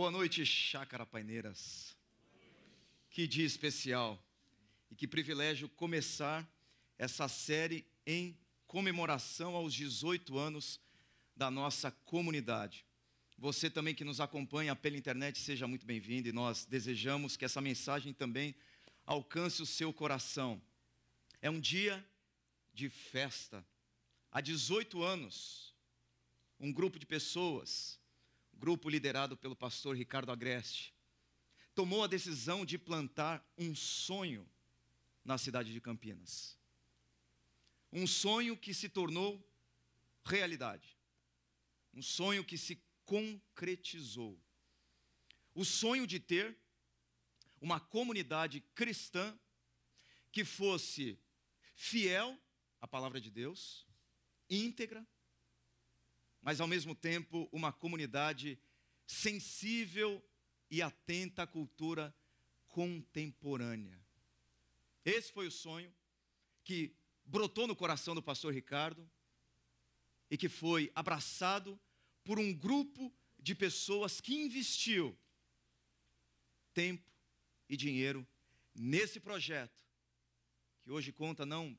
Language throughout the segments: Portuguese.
Boa noite, Chácara Paineiras. Que dia especial e que privilégio começar essa série em comemoração aos 18 anos da nossa comunidade. Você também que nos acompanha pela internet, seja muito bem-vindo e nós desejamos que essa mensagem também alcance o seu coração. É um dia de festa. Há 18 anos, um grupo de pessoas, grupo liderado pelo pastor Ricardo Agreste, tomou a decisão de plantar um sonho na cidade de Campinas. Um sonho que se tornou realidade. Um sonho que se concretizou. O sonho de ter uma comunidade cristã que fosse fiel à palavra de Deus, íntegra, mas ao mesmo tempo uma comunidade sensível e atenta à cultura contemporânea. Esse foi o sonho que brotou no coração do pastor Ricardo e que foi abraçado por um grupo de pessoas que investiu tempo e dinheiro nesse projeto, que hoje conta não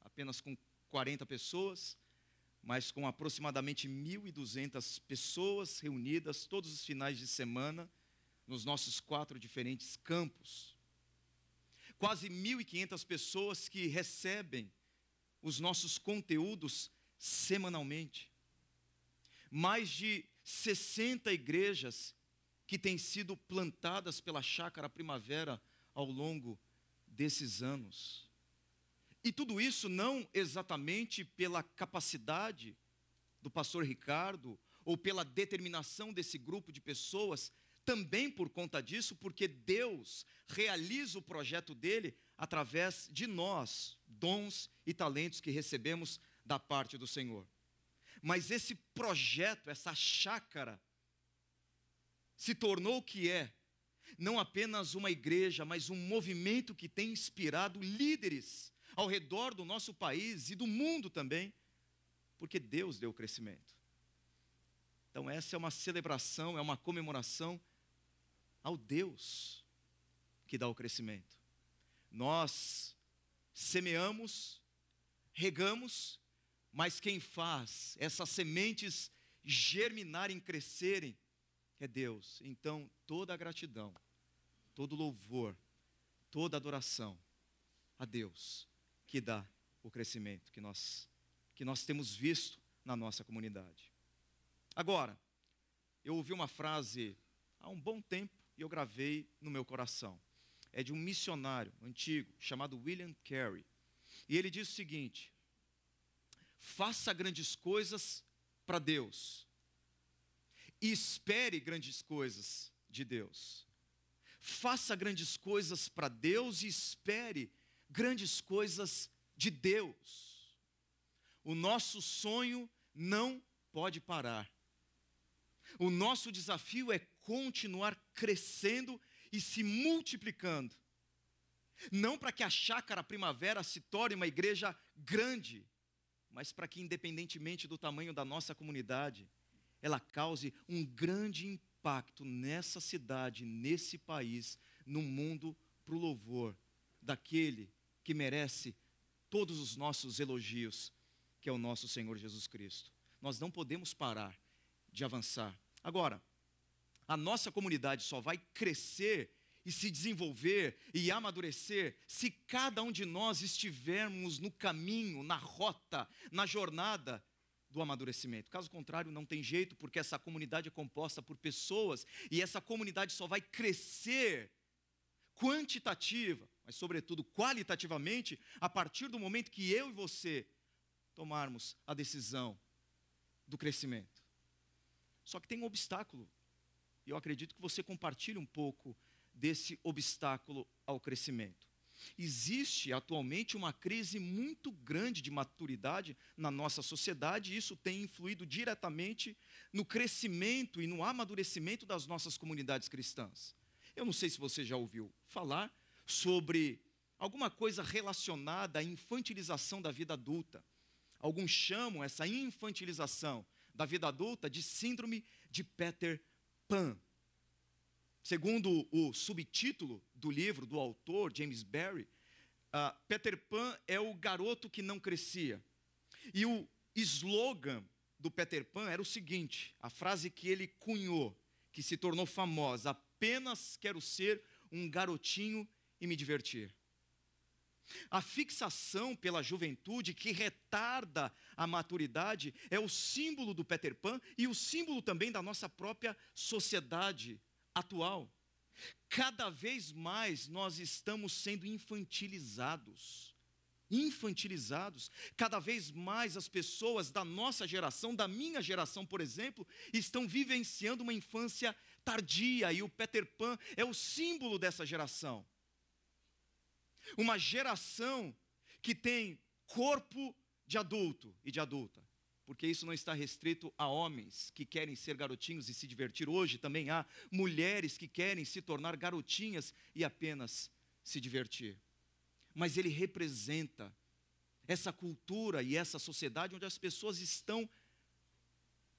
apenas com 40 pessoas, mas com aproximadamente 1.200 pessoas reunidas todos os finais de semana nos nossos quatro diferentes campos. Quase 1.500 pessoas que recebem os nossos conteúdos semanalmente. Mais de 60 igrejas que têm sido plantadas pela Chácara Primavera ao longo desses anos. E tudo isso não exatamente pela capacidade do pastor Ricardo ou pela determinação desse grupo de pessoas, também por conta disso, porque Deus realiza o projeto dele através de nós, dons e talentos que recebemos da parte do Senhor. Mas esse projeto, essa chácara, se tornou o que é, não apenas uma igreja, mas um movimento que tem inspirado líderes ao redor do nosso país e do mundo também, porque Deus deu o crescimento. Então, essa é uma celebração, é uma comemoração ao Deus que dá o crescimento. Nós semeamos, regamos, mas quem faz essas sementes germinarem, crescerem, é Deus. Então, toda a gratidão, todo louvor, toda adoração a Deus que dá o crescimento que nós, que nós temos visto na nossa comunidade. Agora, eu ouvi uma frase há um bom tempo e eu gravei no meu coração. É de um missionário antigo chamado William Carey. E ele diz o seguinte: faça grandes coisas para Deus e espere grandes coisas de Deus. Faça grandes coisas para Deus e espere grandes coisas de Deus. O nosso sonho não pode parar. O nosso desafio é continuar crescendo e se multiplicando. Não para que a chácara primavera se torne uma igreja grande, mas para que, independentemente do tamanho da nossa comunidade, ela cause um grande impacto nessa cidade, nesse país, no mundo, para o louvor daquele que merece todos os nossos elogios, que é o nosso Senhor Jesus Cristo. Nós não podemos parar de avançar. Agora, a nossa comunidade só vai crescer e se desenvolver e amadurecer se cada um de nós estivermos no caminho, na rota, na jornada do amadurecimento. Caso contrário, não tem jeito, porque essa comunidade é composta por pessoas e essa comunidade só vai crescer quantitativa, mas sobretudo qualitativamente, a partir do momento que eu e você tomarmos a decisão do crescimento. Só que tem um obstáculo, e eu acredito que você compartilhe um pouco desse obstáculo ao crescimento. Existe atualmente uma crise muito grande de maturidade na nossa sociedade, e isso tem influído diretamente no crescimento e no amadurecimento das nossas comunidades cristãs. Eu não sei se você já ouviu falar sobre alguma coisa relacionada à infantilização da vida adulta. Alguns chamam essa infantilização da vida adulta de síndrome de Peter Pan. Segundo o subtítulo do livro do autor, James Barry, uh, Peter Pan é o garoto que não crescia. E o slogan do Peter Pan era o seguinte: a frase que ele cunhou, que se tornou famosa: apenas quero ser um garotinho e me divertir. A fixação pela juventude que retarda a maturidade é o símbolo do Peter Pan e o símbolo também da nossa própria sociedade atual. Cada vez mais nós estamos sendo infantilizados. Infantilizados. Cada vez mais as pessoas da nossa geração, da minha geração, por exemplo, estão vivenciando uma infância tardia e o Peter Pan é o símbolo dessa geração. Uma geração que tem corpo de adulto e de adulta, porque isso não está restrito a homens que querem ser garotinhos e se divertir. Hoje também há mulheres que querem se tornar garotinhas e apenas se divertir. Mas ele representa essa cultura e essa sociedade onde as pessoas estão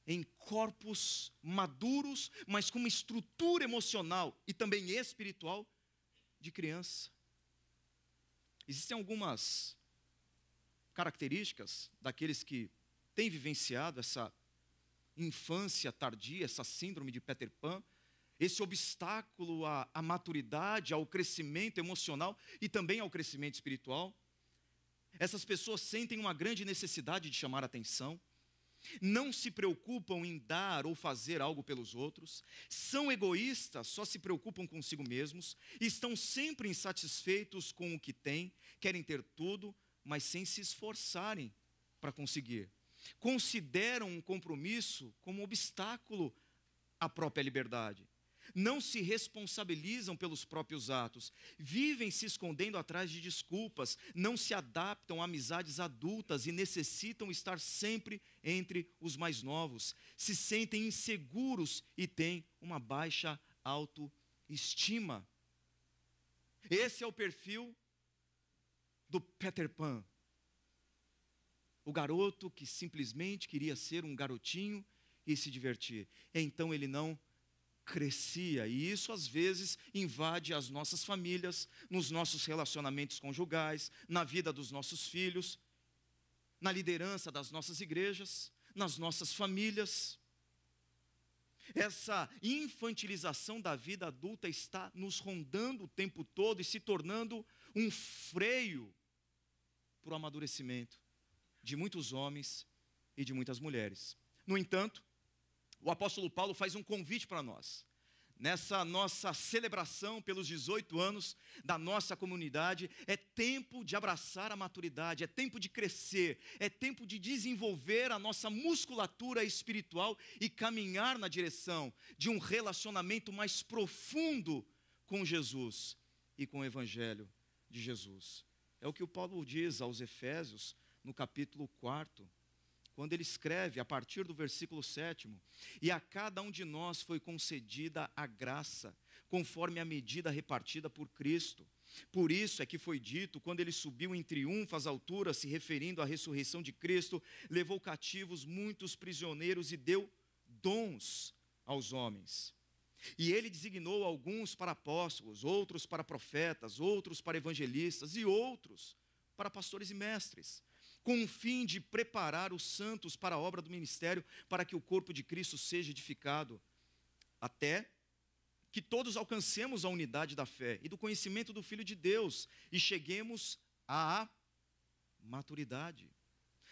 em corpos maduros, mas com uma estrutura emocional e também espiritual de criança. Existem algumas características daqueles que têm vivenciado essa infância tardia, essa síndrome de Peter Pan, esse obstáculo à, à maturidade, ao crescimento emocional e também ao crescimento espiritual. Essas pessoas sentem uma grande necessidade de chamar atenção não se preocupam em dar ou fazer algo pelos outros, são egoístas, só se preocupam consigo mesmos, estão sempre insatisfeitos com o que têm, querem ter tudo, mas sem se esforçarem para conseguir. Consideram um compromisso como obstáculo à própria liberdade não se responsabilizam pelos próprios atos, vivem se escondendo atrás de desculpas, não se adaptam a amizades adultas e necessitam estar sempre entre os mais novos, se sentem inseguros e têm uma baixa autoestima. Esse é o perfil do Peter Pan. O garoto que simplesmente queria ser um garotinho e se divertir. Então ele não crescia, e isso às vezes invade as nossas famílias, nos nossos relacionamentos conjugais, na vida dos nossos filhos, na liderança das nossas igrejas, nas nossas famílias. Essa infantilização da vida adulta está nos rondando o tempo todo e se tornando um freio para o amadurecimento de muitos homens e de muitas mulheres. No entanto, o apóstolo Paulo faz um convite para nós. Nessa nossa celebração pelos 18 anos da nossa comunidade, é tempo de abraçar a maturidade, é tempo de crescer, é tempo de desenvolver a nossa musculatura espiritual e caminhar na direção de um relacionamento mais profundo com Jesus e com o Evangelho de Jesus. É o que o Paulo diz aos Efésios no capítulo 4 quando ele escreve a partir do versículo 7: E a cada um de nós foi concedida a graça, conforme a medida repartida por Cristo. Por isso é que foi dito, quando ele subiu em triunfo às alturas, se referindo à ressurreição de Cristo, levou cativos muitos prisioneiros e deu dons aos homens. E ele designou alguns para apóstolos, outros para profetas, outros para evangelistas e outros para pastores e mestres com o fim de preparar os santos para a obra do ministério, para que o corpo de Cristo seja edificado, até que todos alcancemos a unidade da fé e do conhecimento do Filho de Deus e cheguemos à maturidade,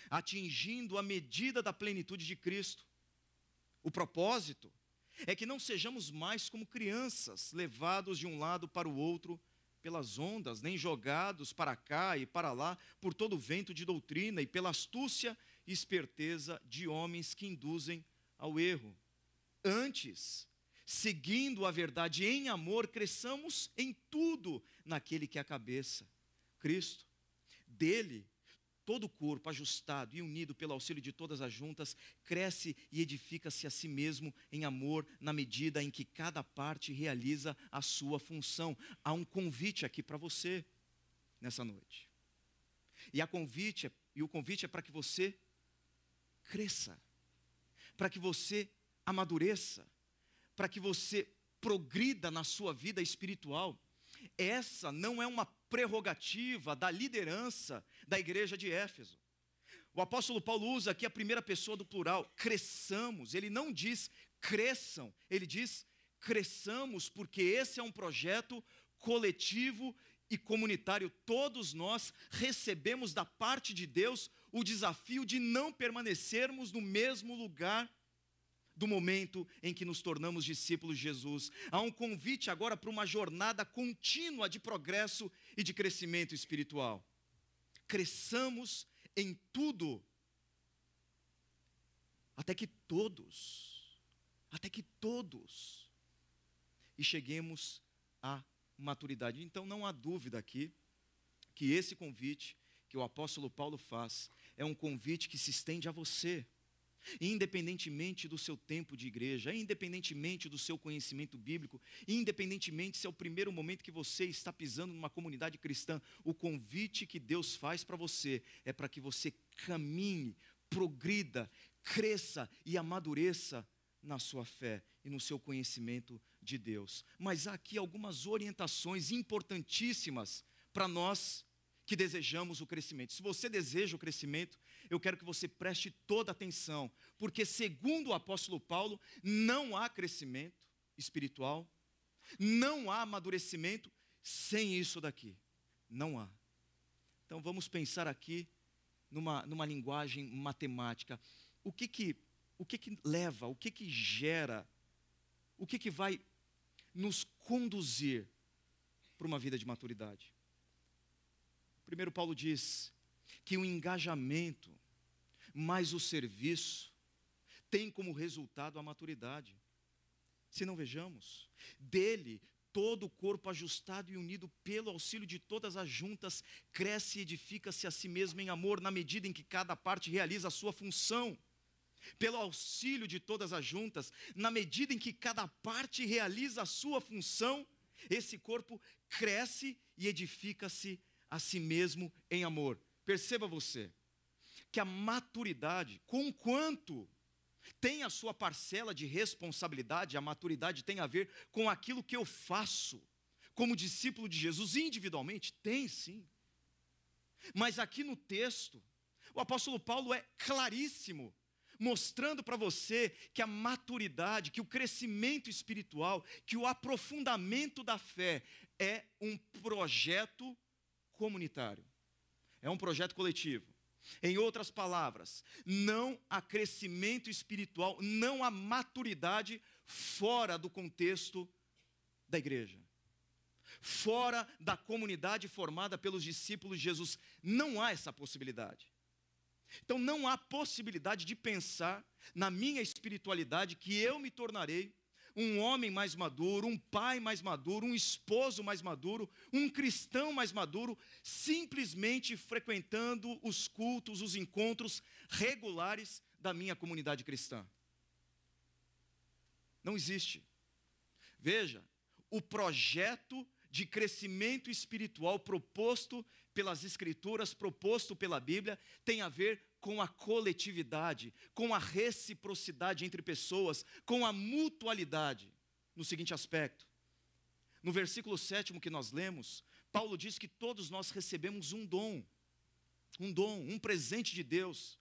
atingindo a medida da plenitude de Cristo. O propósito é que não sejamos mais como crianças, levados de um lado para o outro pelas ondas, nem jogados para cá e para lá por todo vento de doutrina e pela astúcia e esperteza de homens que induzem ao erro. Antes, seguindo a verdade em amor, cresçamos em tudo naquele que é a cabeça, Cristo. Dele todo o corpo, ajustado e unido pelo auxílio de todas as juntas, cresce e edifica-se a si mesmo em amor, na medida em que cada parte realiza a sua função. Há um convite aqui para você nessa noite. E, convite, e o convite é para que você cresça, para que você amadureça, para que você progrida na sua vida espiritual. Essa não é uma prerrogativa da liderança da igreja de Éfeso. O apóstolo Paulo usa aqui a primeira pessoa do plural, cresçamos. Ele não diz cresçam, ele diz cresçamos, porque esse é um projeto coletivo e comunitário. Todos nós recebemos da parte de Deus o desafio de não permanecermos no mesmo lugar do momento em que nos tornamos discípulos de Jesus. Há um convite agora para uma jornada contínua de progresso e de crescimento espiritual. Cresçamos em tudo, até que todos, até que todos, e cheguemos à maturidade. Então não há dúvida aqui que esse convite que o apóstolo Paulo faz é um convite que se estende a você independentemente do seu tempo de igreja, independentemente do seu conhecimento bíblico, independentemente se é o primeiro momento que você está pisando numa comunidade cristã, o convite que Deus faz para você é para que você caminhe, progrida, cresça e amadureça na sua fé e no seu conhecimento de Deus. Mas há aqui algumas orientações importantíssimas para nós que desejamos o crescimento. Se você deseja o crescimento, eu quero que você preste toda atenção, porque, segundo o apóstolo Paulo, não há crescimento espiritual, não há amadurecimento sem isso daqui. Não há. Então vamos pensar aqui numa, numa linguagem matemática. O que que, o que que leva, o que que gera, o que que vai nos conduzir para uma vida de maturidade? Primeiro, Paulo diz que o engajamento mais o serviço tem como resultado a maturidade. Se não vejamos, dele todo o corpo ajustado e unido pelo auxílio de todas as juntas cresce e edifica-se a si mesmo em amor na medida em que cada parte realiza a sua função. Pelo auxílio de todas as juntas, na medida em que cada parte realiza a sua função, esse corpo cresce e edifica-se a si mesmo em amor. Perceba você que a maturidade, conquanto tem a sua parcela de responsabilidade, a maturidade tem a ver com aquilo que eu faço como discípulo de Jesus individualmente, tem sim. Mas aqui no texto, o apóstolo Paulo é claríssimo, mostrando para você que a maturidade, que o crescimento espiritual, que o aprofundamento da fé é um projeto comunitário. É um projeto coletivo. Em outras palavras, não há crescimento espiritual, não há maturidade fora do contexto da igreja. Fora da comunidade formada pelos discípulos de Jesus, não há essa possibilidade. Então não há possibilidade de pensar na minha espiritualidade que eu me tornarei um homem mais maduro, um pai mais maduro, um esposo mais maduro, um cristão mais maduro, simplesmente frequentando os cultos, os encontros regulares da minha comunidade cristã. Não existe. Veja, o projeto de crescimento espiritual proposto pelas Escrituras, proposto pela Bíblia, tem a ver com a coletividade, com a reciprocidade entre pessoas, com a mutualidade. No seguinte aspecto, no versículo sétimo que nós lemos, Paulo diz que todos nós recebemos um dom, um dom, um presente de Deus,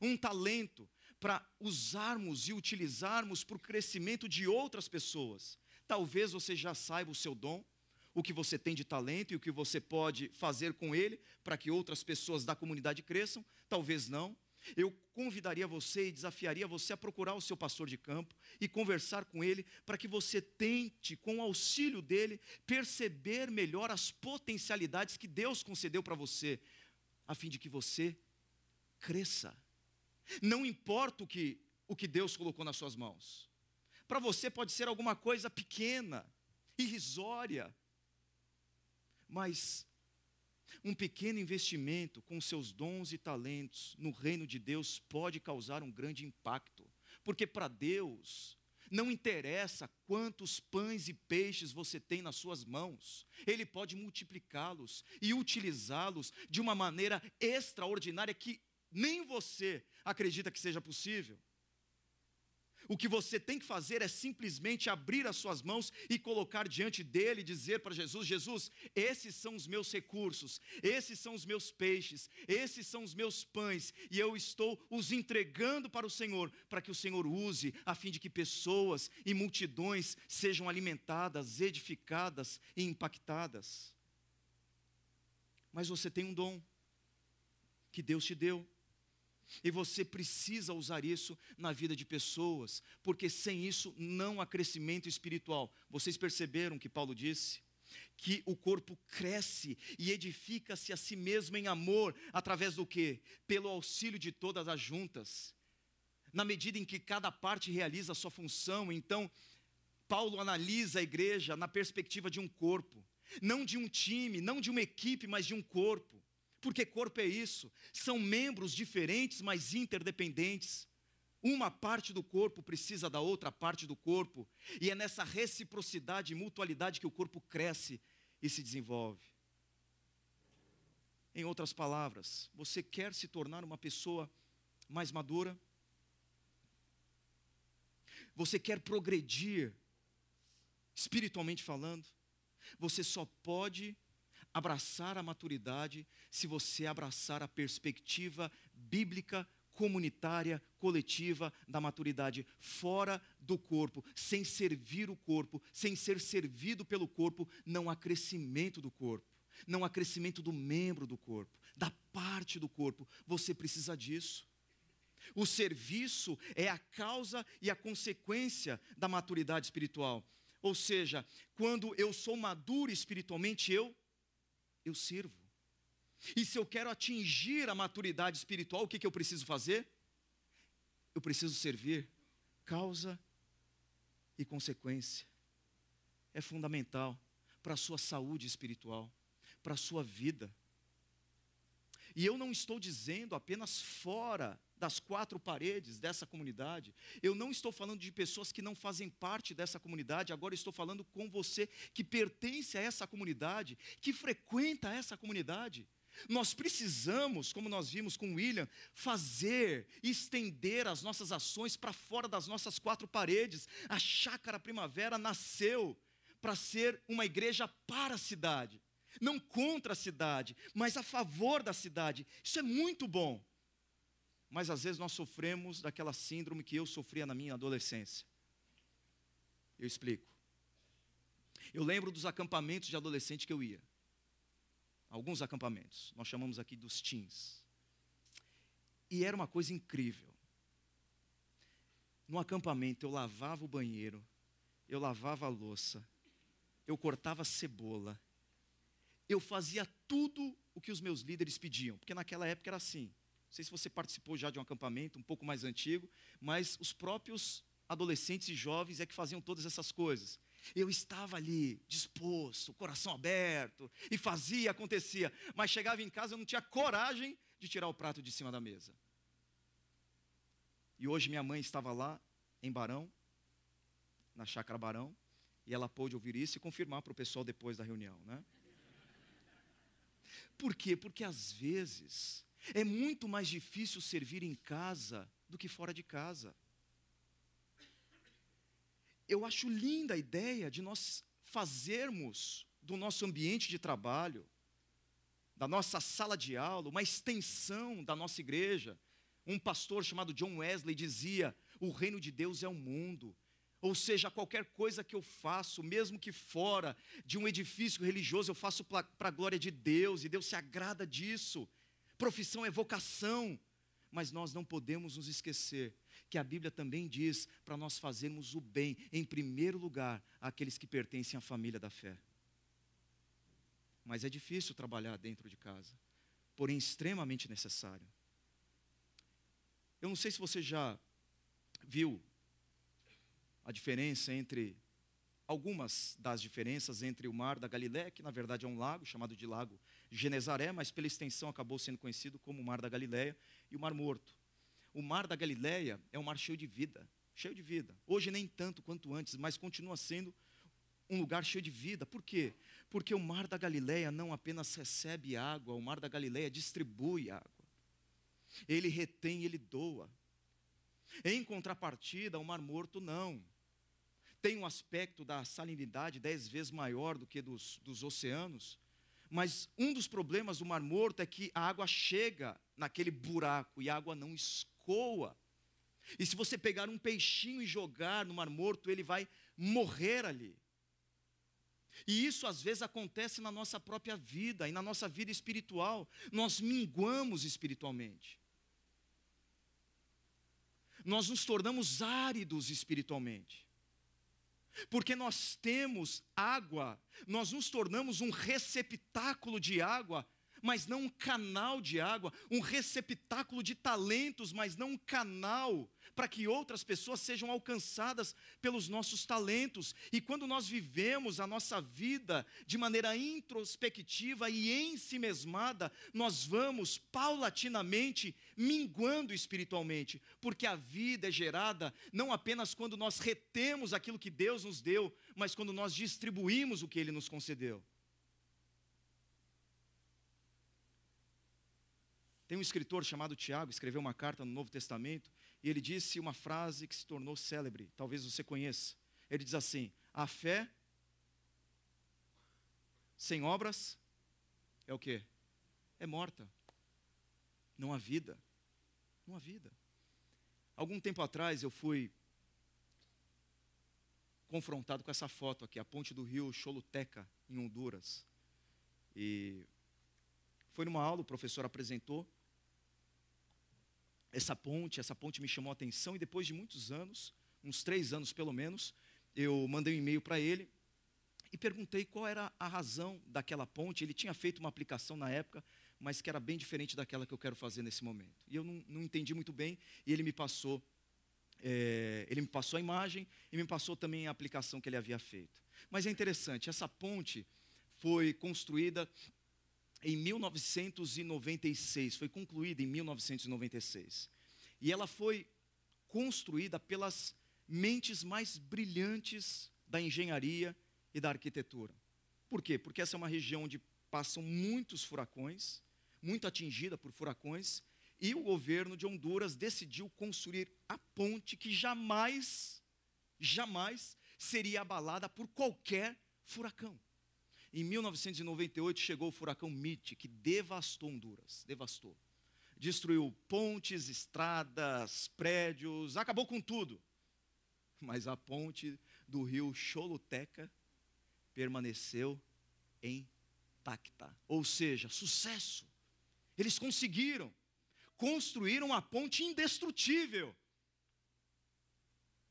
um talento para usarmos e utilizarmos para o crescimento de outras pessoas. Talvez você já saiba o seu dom, o que você tem de talento e o que você pode fazer com ele para que outras pessoas da comunidade cresçam, talvez não. Eu convidaria você e desafiaria você a procurar o seu pastor de campo e conversar com ele para que você tente, com o auxílio dele, perceber melhor as potencialidades que Deus concedeu para você, a fim de que você cresça. Não importa o que, o que Deus colocou nas suas mãos. Para você pode ser alguma coisa pequena, irrisória, mas um pequeno investimento com seus dons e talentos no reino de Deus pode causar um grande impacto, porque para Deus não interessa quantos pães e peixes você tem nas suas mãos, Ele pode multiplicá-los e utilizá-los de uma maneira extraordinária que nem você acredita que seja possível. O que você tem que fazer é simplesmente abrir as suas mãos e colocar diante dele e dizer para Jesus: Jesus, esses são os meus recursos, esses são os meus peixes, esses são os meus pães, e eu estou os entregando para o Senhor, para que o Senhor use, a fim de que pessoas e multidões sejam alimentadas, edificadas e impactadas. Mas você tem um dom que Deus te deu. E você precisa usar isso na vida de pessoas, porque sem isso não há crescimento espiritual. Vocês perceberam que Paulo disse? Que o corpo cresce e edifica-se a si mesmo em amor, através do que? Pelo auxílio de todas as juntas. Na medida em que cada parte realiza a sua função, então, Paulo analisa a igreja na perspectiva de um corpo, não de um time, não de uma equipe, mas de um corpo. Porque corpo é isso, são membros diferentes, mas interdependentes. Uma parte do corpo precisa da outra parte do corpo, e é nessa reciprocidade e mutualidade que o corpo cresce e se desenvolve. Em outras palavras, você quer se tornar uma pessoa mais madura? Você quer progredir, espiritualmente falando? Você só pode abraçar a maturidade se você abraçar a perspectiva bíblica, comunitária, coletiva da maturidade, fora do corpo, sem servir o corpo, sem ser servido pelo corpo, não há crescimento do corpo, não há crescimento do membro do corpo, da parte do corpo. Você precisa disso. O serviço é a causa e a consequência da maturidade espiritual. Ou seja, quando eu sou maduro espiritualmente, eu eu sirvo. E se eu quero atingir a maturidade espiritual, o que, que eu preciso fazer? Eu preciso servir causa e consequência. É fundamental para a sua saúde espiritual, para a sua vida. E eu não estou dizendo apenas fora das quatro paredes dessa comunidade. Eu não estou falando de pessoas que não fazem parte dessa comunidade, agora estou falando com você que pertence a essa comunidade, que frequenta essa comunidade. Nós precisamos, como nós vimos com William, fazer, estender as nossas ações para fora das nossas quatro paredes. A Chácara Primavera nasceu para ser uma igreja para a cidade, não contra a cidade, mas a favor da cidade. Isso é muito bom mas às vezes nós sofremos daquela síndrome que eu sofria na minha adolescência. Eu explico. Eu lembro dos acampamentos de adolescente que eu ia. Alguns acampamentos, nós chamamos aqui dos teens. E era uma coisa incrível. No acampamento eu lavava o banheiro, eu lavava a louça, eu cortava cebola, eu fazia tudo o que os meus líderes pediam, porque naquela época era assim. Não sei se você participou já de um acampamento um pouco mais antigo, mas os próprios adolescentes e jovens é que faziam todas essas coisas. Eu estava ali, disposto, coração aberto, e fazia, acontecia, mas chegava em casa eu não tinha coragem de tirar o prato de cima da mesa. E hoje minha mãe estava lá em Barão, na chácara Barão, e ela pôde ouvir isso e confirmar para o pessoal depois da reunião, né? Por quê? Porque às vezes é muito mais difícil servir em casa do que fora de casa. Eu acho linda a ideia de nós fazermos do nosso ambiente de trabalho, da nossa sala de aula, uma extensão da nossa igreja. Um pastor chamado John Wesley dizia: o reino de Deus é o mundo. Ou seja, qualquer coisa que eu faço, mesmo que fora de um edifício religioso, eu faço para a glória de Deus, e Deus se agrada disso profissão é vocação. Mas nós não podemos nos esquecer que a Bíblia também diz para nós fazermos o bem, em primeiro lugar, àqueles que pertencem à família da fé. Mas é difícil trabalhar dentro de casa, porém extremamente necessário. Eu não sei se você já viu a diferença entre algumas das diferenças entre o mar da Galiléia, que na verdade é um lago, chamado de Lago Genezaré, mas pela extensão acabou sendo conhecido como o Mar da Galiléia, e o Mar Morto. O Mar da Galiléia é um mar cheio de vida, cheio de vida. Hoje nem tanto quanto antes, mas continua sendo um lugar cheio de vida. Por quê? Porque o Mar da Galiléia não apenas recebe água, o Mar da Galiléia distribui água. Ele retém, ele doa. Em contrapartida, o Mar Morto não. Tem um aspecto da salinidade dez vezes maior do que dos, dos oceanos, mas um dos problemas do Mar Morto é que a água chega naquele buraco e a água não escoa. E se você pegar um peixinho e jogar no Mar Morto, ele vai morrer ali. E isso às vezes acontece na nossa própria vida e na nossa vida espiritual. Nós minguamos espiritualmente. Nós nos tornamos áridos espiritualmente. Porque nós temos água, nós nos tornamos um receptáculo de água mas não um canal de água, um receptáculo de talentos, mas não um canal para que outras pessoas sejam alcançadas pelos nossos talentos. E quando nós vivemos a nossa vida de maneira introspectiva e ensimesmada, nós vamos paulatinamente minguando espiritualmente, porque a vida é gerada não apenas quando nós retemos aquilo que Deus nos deu, mas quando nós distribuímos o que Ele nos concedeu. Tem um escritor chamado Tiago, escreveu uma carta no Novo Testamento, e ele disse uma frase que se tornou célebre, talvez você conheça. Ele diz assim: A fé sem obras é o que? É morta. Não há vida. Não há vida. Algum tempo atrás eu fui confrontado com essa foto aqui, a ponte do rio Choluteca, em Honduras. E foi numa aula, o professor apresentou, essa ponte, essa ponte me chamou a atenção e depois de muitos anos, uns três anos pelo menos, eu mandei um e-mail para ele e perguntei qual era a razão daquela ponte. Ele tinha feito uma aplicação na época, mas que era bem diferente daquela que eu quero fazer nesse momento. E eu não, não entendi muito bem e ele me passou é, ele me passou a imagem e me passou também a aplicação que ele havia feito. Mas é interessante, essa ponte foi construída em 1996, foi concluída em 1996. E ela foi construída pelas mentes mais brilhantes da engenharia e da arquitetura. Por quê? Porque essa é uma região onde passam muitos furacões, muito atingida por furacões, e o governo de Honduras decidiu construir a ponte que jamais, jamais seria abalada por qualquer furacão. Em 1998 chegou o furacão Mitch, que devastou Honduras, devastou. Destruiu pontes, estradas, prédios, acabou com tudo. Mas a ponte do rio Choluteca permaneceu intacta. Ou seja, sucesso. Eles conseguiram. Construíram uma ponte indestrutível.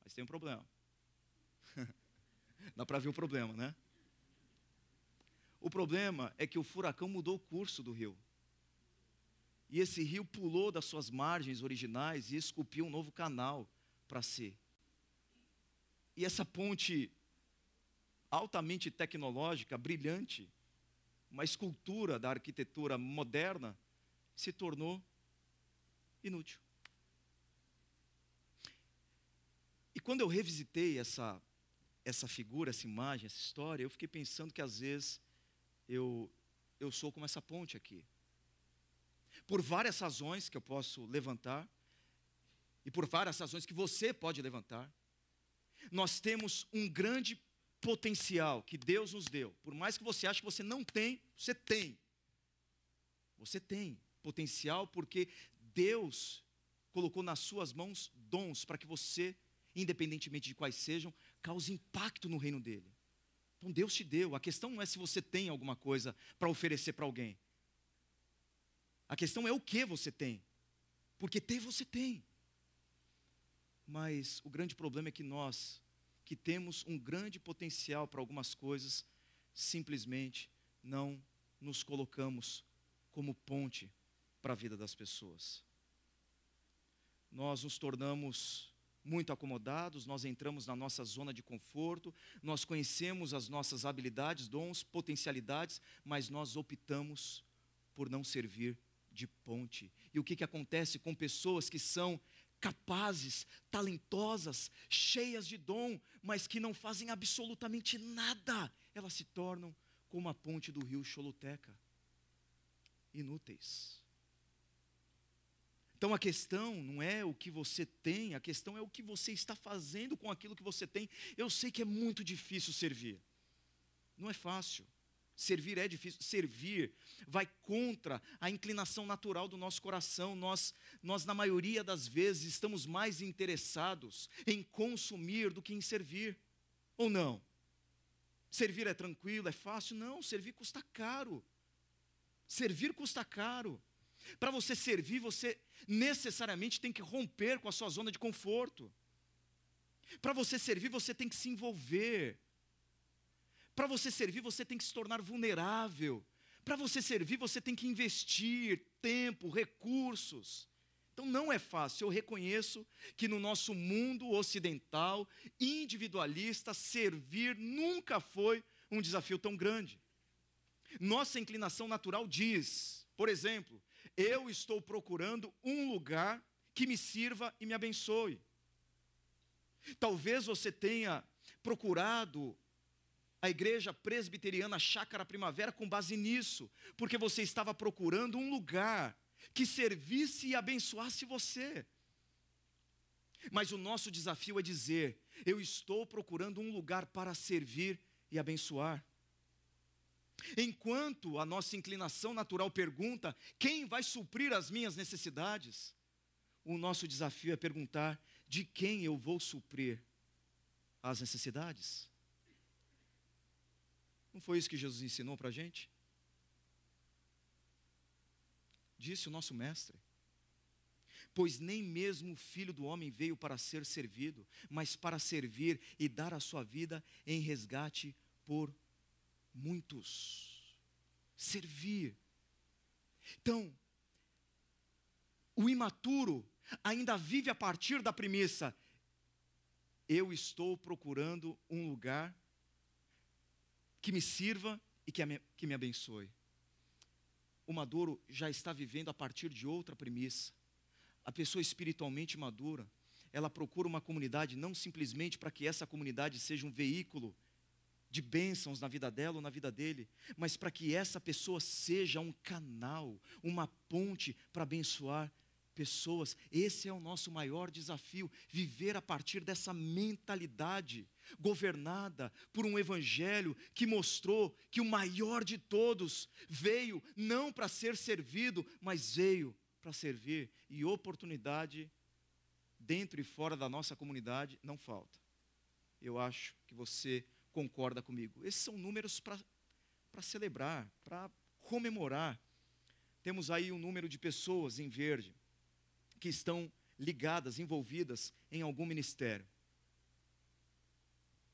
Mas tem um problema. Dá para ver o problema, né? O problema é que o furacão mudou o curso do rio. E esse rio pulou das suas margens originais e esculpiu um novo canal para si. E essa ponte altamente tecnológica, brilhante, uma escultura da arquitetura moderna, se tornou inútil. E quando eu revisitei essa, essa figura, essa imagem, essa história, eu fiquei pensando que às vezes eu, eu sou como essa ponte aqui. Por várias razões que eu posso levantar, e por várias razões que você pode levantar, nós temos um grande potencial que Deus nos deu. Por mais que você ache que você não tem, você tem. Você tem potencial porque Deus colocou nas suas mãos dons para que você, independentemente de quais sejam, cause impacto no reino dele. Então Deus te deu. A questão não é se você tem alguma coisa para oferecer para alguém. A questão é o que você tem. Porque ter você tem. Mas o grande problema é que nós, que temos um grande potencial para algumas coisas, simplesmente não nos colocamos como ponte para a vida das pessoas. Nós nos tornamos muito acomodados, nós entramos na nossa zona de conforto, nós conhecemos as nossas habilidades, dons, potencialidades, mas nós optamos por não servir de ponte. E o que, que acontece com pessoas que são capazes, talentosas, cheias de dom, mas que não fazem absolutamente nada? Elas se tornam como a ponte do rio Choluteca inúteis. Então a questão não é o que você tem, a questão é o que você está fazendo com aquilo que você tem. Eu sei que é muito difícil servir. Não é fácil. Servir é difícil. Servir vai contra a inclinação natural do nosso coração. Nós, nós na maioria das vezes, estamos mais interessados em consumir do que em servir. Ou não? Servir é tranquilo, é fácil? Não, servir custa caro. Servir custa caro. Para você servir, você necessariamente tem que romper com a sua zona de conforto. Para você servir, você tem que se envolver. Para você servir, você tem que se tornar vulnerável. Para você servir, você tem que investir tempo, recursos. Então não é fácil. Eu reconheço que no nosso mundo ocidental, individualista, servir nunca foi um desafio tão grande. Nossa inclinação natural diz, por exemplo, eu estou procurando um lugar que me sirva e me abençoe. Talvez você tenha procurado a igreja presbiteriana Chácara Primavera com base nisso, porque você estava procurando um lugar que servisse e abençoasse você. Mas o nosso desafio é dizer: eu estou procurando um lugar para servir e abençoar. Enquanto a nossa inclinação natural pergunta: quem vai suprir as minhas necessidades? O nosso desafio é perguntar: de quem eu vou suprir as necessidades? Não foi isso que Jesus ensinou para a gente? Disse o nosso mestre. Pois nem mesmo o filho do homem veio para ser servido, mas para servir e dar a sua vida em resgate por muitos. Servir. Então, o imaturo ainda vive a partir da premissa: eu estou procurando um lugar que me sirva e que que me abençoe. O maduro já está vivendo a partir de outra premissa. A pessoa espiritualmente madura, ela procura uma comunidade não simplesmente para que essa comunidade seja um veículo de bênçãos na vida dela ou na vida dele, mas para que essa pessoa seja um canal, uma ponte para abençoar pessoas. Esse é o nosso maior desafio, viver a partir dessa mentalidade governada por um evangelho que mostrou que o maior de todos veio não para ser servido, mas veio para servir, e oportunidade dentro e fora da nossa comunidade não falta. Eu acho que você concorda comigo. Esses são números para celebrar, para comemorar. Temos aí um número de pessoas em verde que estão ligadas, envolvidas em algum ministério.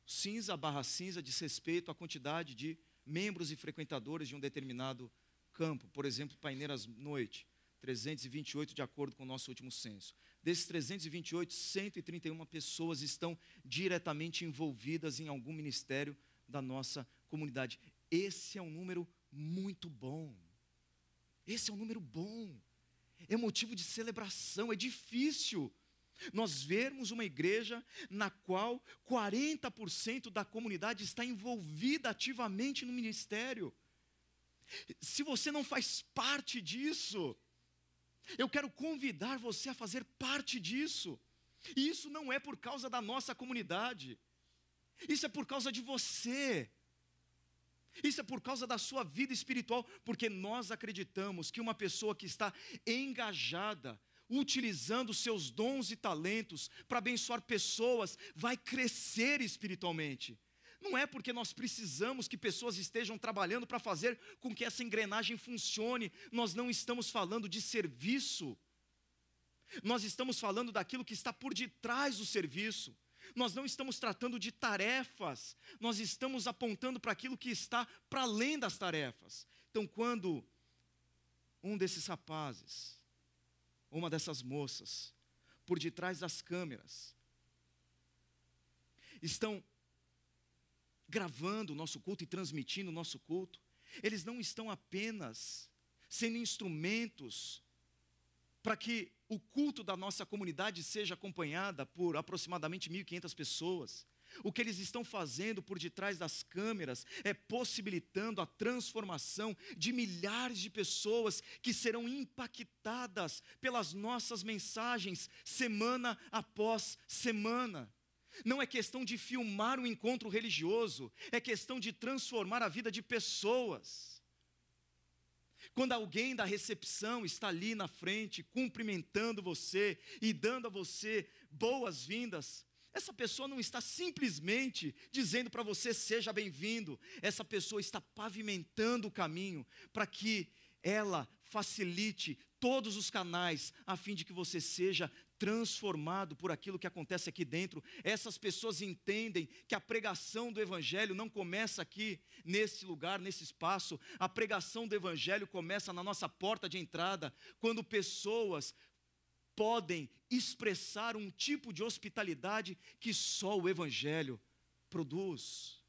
Cinza barra cinza diz respeito à quantidade de membros e frequentadores de um determinado campo, por exemplo, Paineiras Noite, 328 de acordo com o nosso último censo. Desses 328, 131 pessoas estão diretamente envolvidas em algum ministério da nossa comunidade. Esse é um número muito bom. Esse é um número bom. É motivo de celebração, é difícil nós vermos uma igreja na qual 40% da comunidade está envolvida ativamente no ministério. Se você não faz parte disso, eu quero convidar você a fazer parte disso. E isso não é por causa da nossa comunidade, isso é por causa de você. Isso é por causa da sua vida espiritual, porque nós acreditamos que uma pessoa que está engajada, utilizando seus dons e talentos para abençoar pessoas, vai crescer espiritualmente. Não é porque nós precisamos que pessoas estejam trabalhando para fazer com que essa engrenagem funcione, nós não estamos falando de serviço, nós estamos falando daquilo que está por detrás do serviço. Nós não estamos tratando de tarefas, nós estamos apontando para aquilo que está para além das tarefas. Então, quando um desses rapazes, uma dessas moças, por detrás das câmeras, estão gravando o nosso culto e transmitindo o nosso culto, eles não estão apenas sendo instrumentos para que o culto da nossa comunidade seja acompanhada por aproximadamente 1.500 pessoas, O que eles estão fazendo por detrás das câmeras é possibilitando a transformação de milhares de pessoas que serão impactadas pelas nossas mensagens semana após semana. Não é questão de filmar um encontro religioso, é questão de transformar a vida de pessoas. Quando alguém da recepção está ali na frente, cumprimentando você e dando a você boas-vindas, essa pessoa não está simplesmente dizendo para você seja bem-vindo, essa pessoa está pavimentando o caminho para que ela facilite todos os canais a fim de que você seja transformado por aquilo que acontece aqui dentro. Essas pessoas entendem que a pregação do Evangelho não começa aqui, nesse lugar, nesse espaço. A pregação do Evangelho começa na nossa porta de entrada, quando pessoas podem expressar um tipo de hospitalidade que só o Evangelho produz.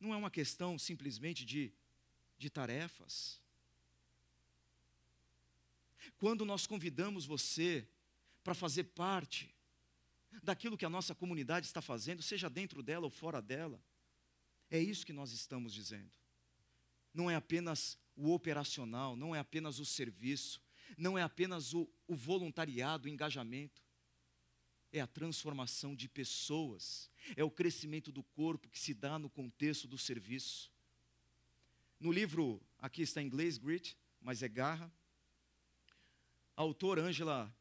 Não é uma questão simplesmente de, de tarefas quando nós convidamos você para fazer parte daquilo que a nossa comunidade está fazendo, seja dentro dela ou fora dela, é isso que nós estamos dizendo. Não é apenas o operacional, não é apenas o serviço, não é apenas o, o voluntariado, o engajamento, é a transformação de pessoas, é o crescimento do corpo que se dá no contexto do serviço. No livro, aqui está em inglês, Grit, mas é garra, a autora Angela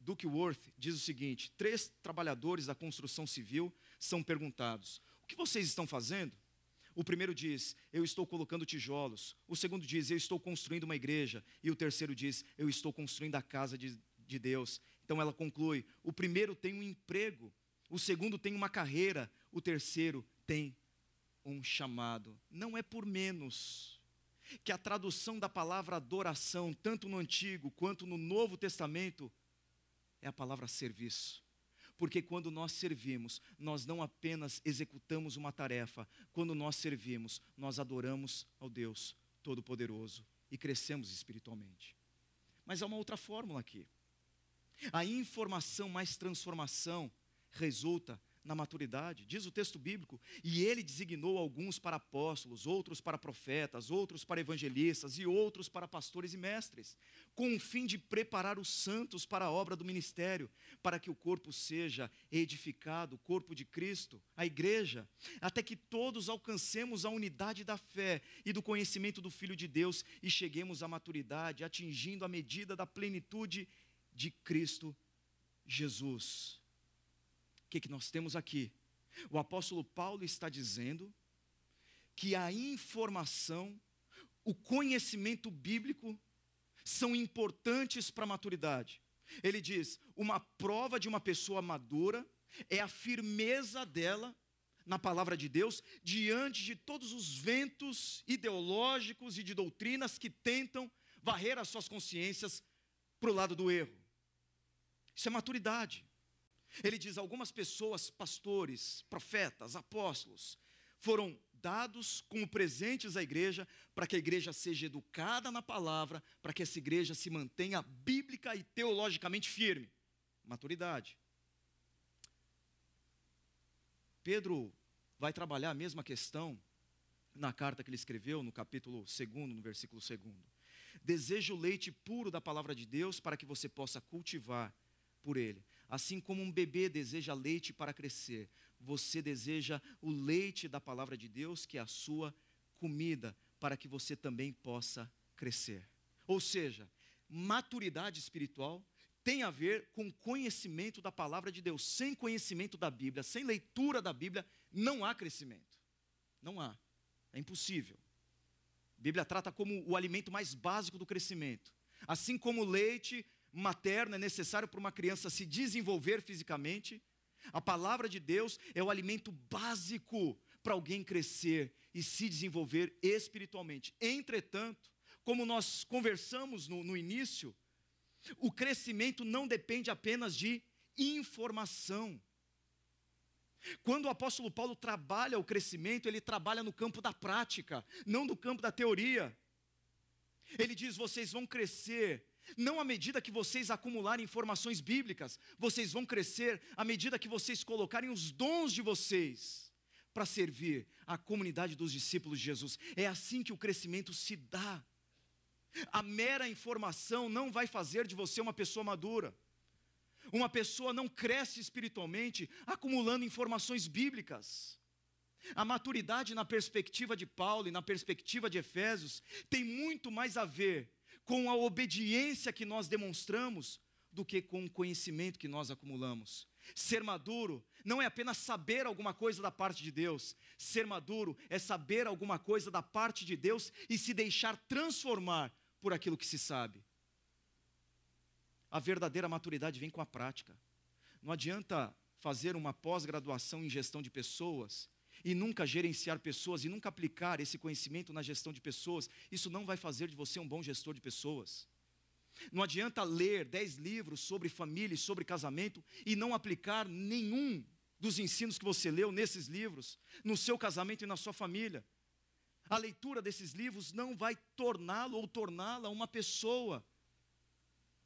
Duckworth diz o seguinte: três trabalhadores da construção civil são perguntados: o que vocês estão fazendo? O primeiro diz: Eu estou colocando tijolos. O segundo diz: Eu estou construindo uma igreja. E o terceiro diz: Eu estou construindo a casa de, de Deus. Então ela conclui: O primeiro tem um emprego. O segundo tem uma carreira. O terceiro tem um chamado. Não é por menos que a tradução da palavra adoração, tanto no Antigo quanto no Novo Testamento, é a palavra serviço. Porque quando nós servimos, nós não apenas executamos uma tarefa, quando nós servimos, nós adoramos ao Deus Todo-Poderoso e crescemos espiritualmente. Mas há uma outra fórmula aqui. A informação mais transformação resulta na maturidade, diz o texto bíblico, e ele designou alguns para apóstolos, outros para profetas, outros para evangelistas e outros para pastores e mestres, com o fim de preparar os santos para a obra do ministério, para que o corpo seja edificado, o corpo de Cristo, a igreja, até que todos alcancemos a unidade da fé e do conhecimento do Filho de Deus e cheguemos à maturidade, atingindo a medida da plenitude de Cristo Jesus. O que, que nós temos aqui? O apóstolo Paulo está dizendo que a informação, o conhecimento bíblico são importantes para a maturidade. Ele diz: uma prova de uma pessoa madura é a firmeza dela na palavra de Deus diante de todos os ventos ideológicos e de doutrinas que tentam varrer as suas consciências para o lado do erro. Isso é maturidade. Ele diz: algumas pessoas, pastores, profetas, apóstolos, foram dados como presentes à igreja, para que a igreja seja educada na palavra, para que essa igreja se mantenha bíblica e teologicamente firme. Maturidade. Pedro vai trabalhar a mesma questão na carta que ele escreveu, no capítulo 2, no versículo 2. Deseja o leite puro da palavra de Deus para que você possa cultivar por ele. Assim como um bebê deseja leite para crescer, você deseja o leite da palavra de Deus, que é a sua comida, para que você também possa crescer. Ou seja, maturidade espiritual tem a ver com conhecimento da palavra de Deus. Sem conhecimento da Bíblia, sem leitura da Bíblia, não há crescimento. Não há. É impossível. A Bíblia trata como o alimento mais básico do crescimento. Assim como o leite materno é necessário para uma criança se desenvolver fisicamente, a palavra de Deus é o alimento básico para alguém crescer e se desenvolver espiritualmente. Entretanto, como nós conversamos no, no início, o crescimento não depende apenas de informação. Quando o apóstolo Paulo trabalha o crescimento, ele trabalha no campo da prática, não no campo da teoria. Ele diz: vocês vão crescer Não à medida que vocês acumularem informações bíblicas, vocês vão crescer à medida que vocês colocarem os dons de vocês para servir a comunidade dos discípulos de Jesus. É assim que o crescimento se dá. A mera informação não vai fazer de você uma pessoa madura. Uma pessoa não cresce espiritualmente acumulando informações bíblicas. A maturidade, na perspectiva de Paulo e na perspectiva de Efésios, tem muito mais a ver com a obediência que nós demonstramos do que com o conhecimento que nós acumulamos. Ser maduro não é apenas saber alguma coisa da parte de Deus, ser maduro é saber alguma coisa da parte de Deus e se deixar transformar por aquilo que se sabe. A verdadeira maturidade vem com a prática. Não adianta fazer uma pós-graduação em gestão de pessoas e nunca gerenciar pessoas e nunca aplicar esse conhecimento na gestão de pessoas. Isso não vai fazer de você um bom gestor de pessoas. Não adianta ler dez livros sobre família e sobre casamento e não aplicar nenhum dos ensinos que você leu nesses livros no seu casamento e na sua família. A leitura desses livros não vai torná-lo ou torná-la uma pessoa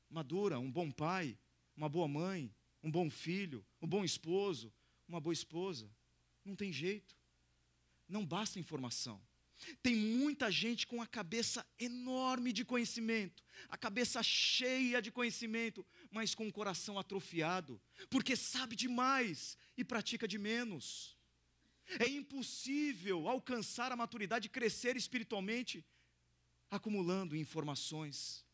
madura, um bom pai, uma boa mãe, um bom filho, um bom esposo, uma boa esposa. Não tem jeito. Não basta informação. Tem muita gente com a cabeça enorme de conhecimento, a cabeça cheia de conhecimento, mas com o coração atrofiado, porque sabe demais e pratica de menos. É impossível alcançar a maturidade e crescer espiritualmente acumulando informações.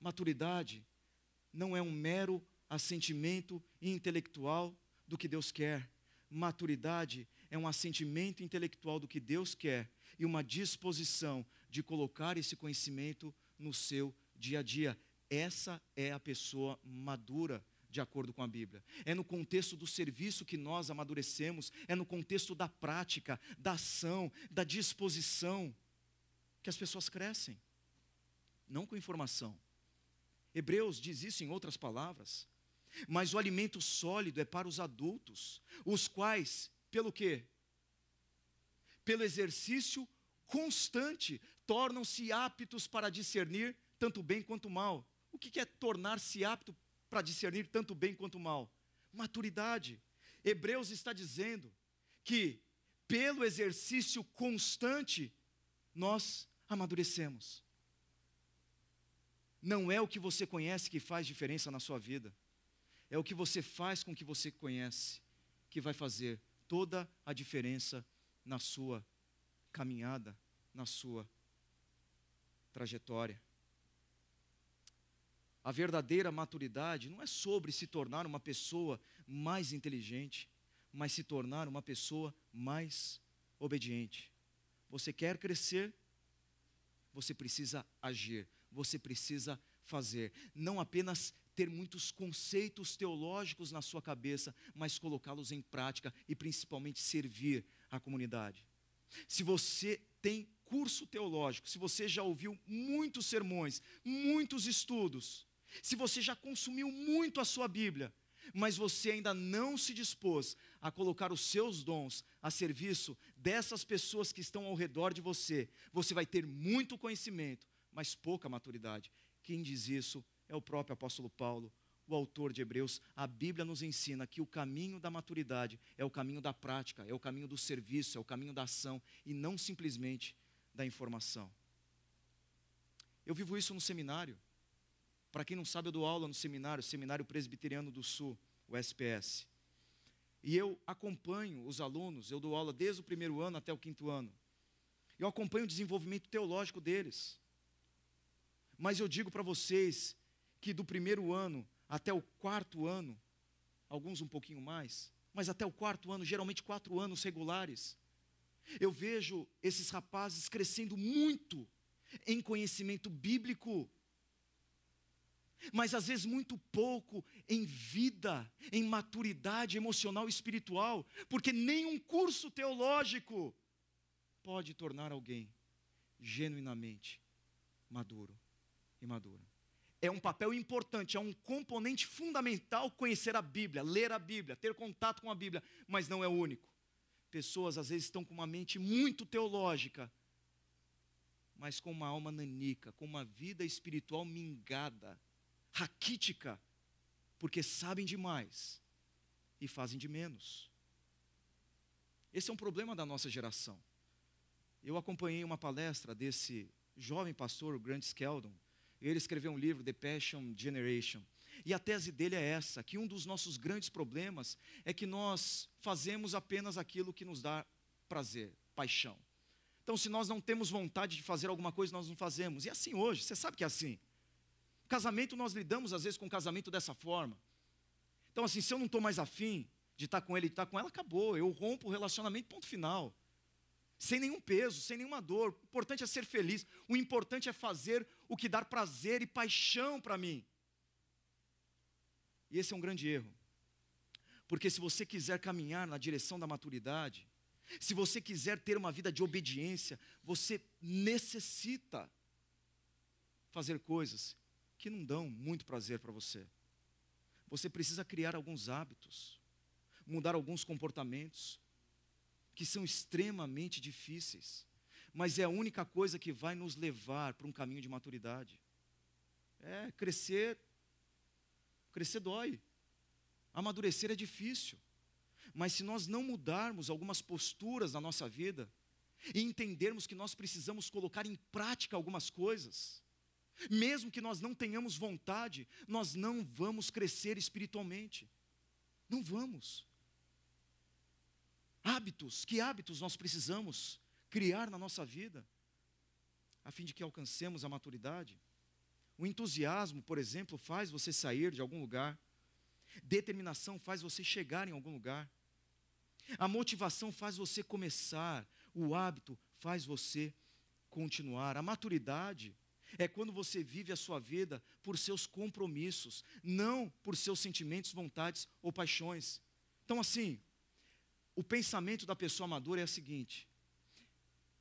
Maturidade não é um mero assentimento intelectual do que Deus quer. Maturidade é um assentimento intelectual do que Deus quer e uma disposição de colocar esse conhecimento no seu dia a dia. Essa é a pessoa madura, de acordo com a Bíblia. É no contexto do serviço que nós amadurecemos, é no contexto da prática, da ação, da disposição, que as pessoas crescem, não com informação. Hebreus diz isso em outras palavras. Mas o alimento sólido é para os adultos, os quais, pelo quê? Pelo exercício constante, tornam-se aptos para discernir tanto bem quanto mal. O que é tornar-se apto para discernir tanto bem quanto mal? Maturidade. Hebreus está dizendo que, pelo exercício constante, nós amadurecemos. Não é o que você conhece que faz diferença na sua vida. É o que você faz com o que você conhece que vai fazer toda a diferença na sua caminhada, na sua trajetória. A verdadeira maturidade não é sobre se tornar uma pessoa mais inteligente, mas se tornar uma pessoa mais obediente. Você quer crescer? Você precisa agir, você precisa fazer, não apenas ter muitos conceitos teológicos na sua cabeça, mas colocá-los em prática e principalmente servir a comunidade. Se você tem curso teológico, se você já ouviu muitos sermões, muitos estudos, se você já consumiu muito a sua Bíblia, mas você ainda não se dispôs a colocar os seus dons a serviço dessas pessoas que estão ao redor de você, você vai ter muito conhecimento, mas pouca maturidade. Quem diz isso é o próprio apóstolo Paulo, o autor de Hebreus. A Bíblia nos ensina que o caminho da maturidade é o caminho da prática, é o caminho do serviço, é o caminho da ação e não simplesmente da informação. Eu vivo isso no seminário. Para quem não sabe, eu dou aula no seminário, Seminário Presbiteriano do Sul, o SPS. E eu acompanho os alunos, eu dou aula desde o primeiro ano até o quinto ano. Eu acompanho o desenvolvimento teológico deles. Mas eu digo para vocês que do primeiro ano até o quarto ano, alguns um pouquinho mais, mas até o quarto ano, geralmente quatro anos regulares, eu vejo esses rapazes crescendo muito em conhecimento bíblico, mas às vezes muito pouco em vida, em maturidade emocional e espiritual, porque nenhum curso teológico pode tornar alguém genuinamente maduro e madura é um papel importante, é um componente fundamental conhecer a Bíblia, ler a Bíblia, ter contato com a Bíblia, mas não é o único. Pessoas às vezes estão com uma mente muito teológica, mas com uma alma nanica, com uma vida espiritual mingada, raquítica, porque sabem demais e fazem de menos. Esse é um problema da nossa geração. Eu acompanhei uma palestra desse jovem pastor, o Grant Skeldon. Ele escreveu um livro, The Passion Generation. E a tese dele é essa: que um dos nossos grandes problemas é que nós fazemos apenas aquilo que nos dá prazer, paixão. Então, se nós não temos vontade de fazer alguma coisa, nós não fazemos. E é assim hoje, você sabe que é assim. Casamento, nós lidamos às vezes com casamento dessa forma. Então, assim, se eu não estou mais afim de estar com ele, de estar com ela, acabou. Eu rompo o relacionamento, ponto final. Sem nenhum peso, sem nenhuma dor. O importante é ser feliz. O importante é fazer o que dá prazer e paixão para mim. E esse é um grande erro. Porque se você quiser caminhar na direção da maturidade, se você quiser ter uma vida de obediência, você necessita fazer coisas que não dão muito prazer para você. Você precisa criar alguns hábitos, mudar alguns comportamentos que são extremamente difíceis, mas é a única coisa que vai nos levar para um caminho de maturidade. É, crescer, crescer dói. Amadurecer é difícil. Mas se nós não mudarmos algumas posturas na nossa vida e entendermos que nós precisamos colocar em prática algumas coisas, mesmo que nós não tenhamos vontade, nós não vamos crescer espiritualmente. Não vamos. Hábitos, que hábitos nós precisamos criar na nossa vida, a fim de que alcancemos a maturidade? O entusiasmo, por exemplo, faz você sair de algum lugar. Determinação faz você chegar em algum lugar. A motivação faz você começar, o hábito faz você continuar. A maturidade é quando você vive a sua vida por seus compromissos, não por seus sentimentos, vontades ou paixões. Então, assim, o pensamento da pessoa madura é o seguinte: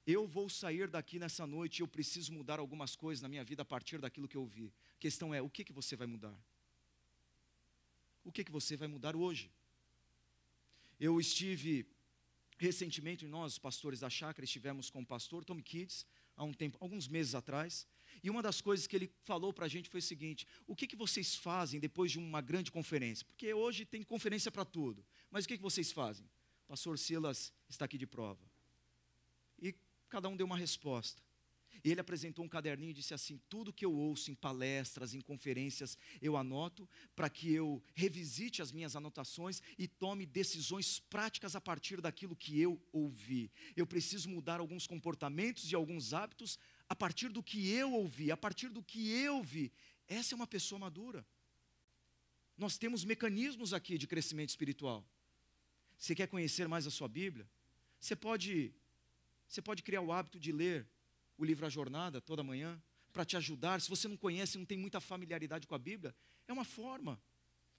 eu vou sair daqui nessa noite e eu preciso mudar algumas coisas na minha vida a partir daquilo que eu vi. A questão é: o que, que você vai mudar? O que, que você vai mudar hoje? Eu estive recentemente, nós, pastores da chácara, estivemos com o pastor Tom Kids, há um tempo, alguns meses atrás, e uma das coisas que ele falou para a gente foi o seguinte: o que, que vocês fazem depois de uma grande conferência? Porque hoje tem conferência para tudo, mas o que, que vocês fazem? Pastor Silas está aqui de prova. E cada um deu uma resposta. E ele apresentou um caderninho e disse assim: tudo que eu ouço em palestras, em conferências, eu anoto para que eu revisite as minhas anotações e tome decisões práticas a partir daquilo que eu ouvi. Eu preciso mudar alguns comportamentos e alguns hábitos a partir do que eu ouvi, a partir do que eu vi. Essa é uma pessoa madura. Nós temos mecanismos aqui de crescimento espiritual. Você quer conhecer mais a sua Bíblia? Você pode, você pode criar o hábito de ler o livro A Jornada toda manhã, para te ajudar. Se você não conhece, não tem muita familiaridade com a Bíblia, é uma forma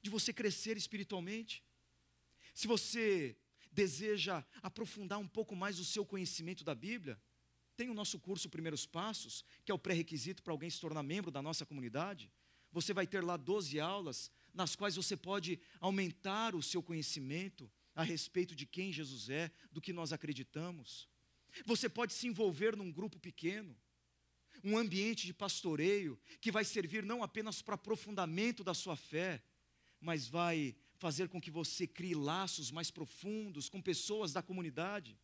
de você crescer espiritualmente. Se você deseja aprofundar um pouco mais o seu conhecimento da Bíblia, tem o nosso curso Primeiros Passos, que é o pré-requisito para alguém se tornar membro da nossa comunidade. Você vai ter lá 12 aulas, nas quais você pode aumentar o seu conhecimento a respeito de quem Jesus é, do que nós acreditamos. Você pode se envolver num grupo pequeno, um ambiente de pastoreio que vai servir não apenas para aprofundamento da sua fé, mas vai fazer com que você crie laços mais profundos com pessoas da comunidade.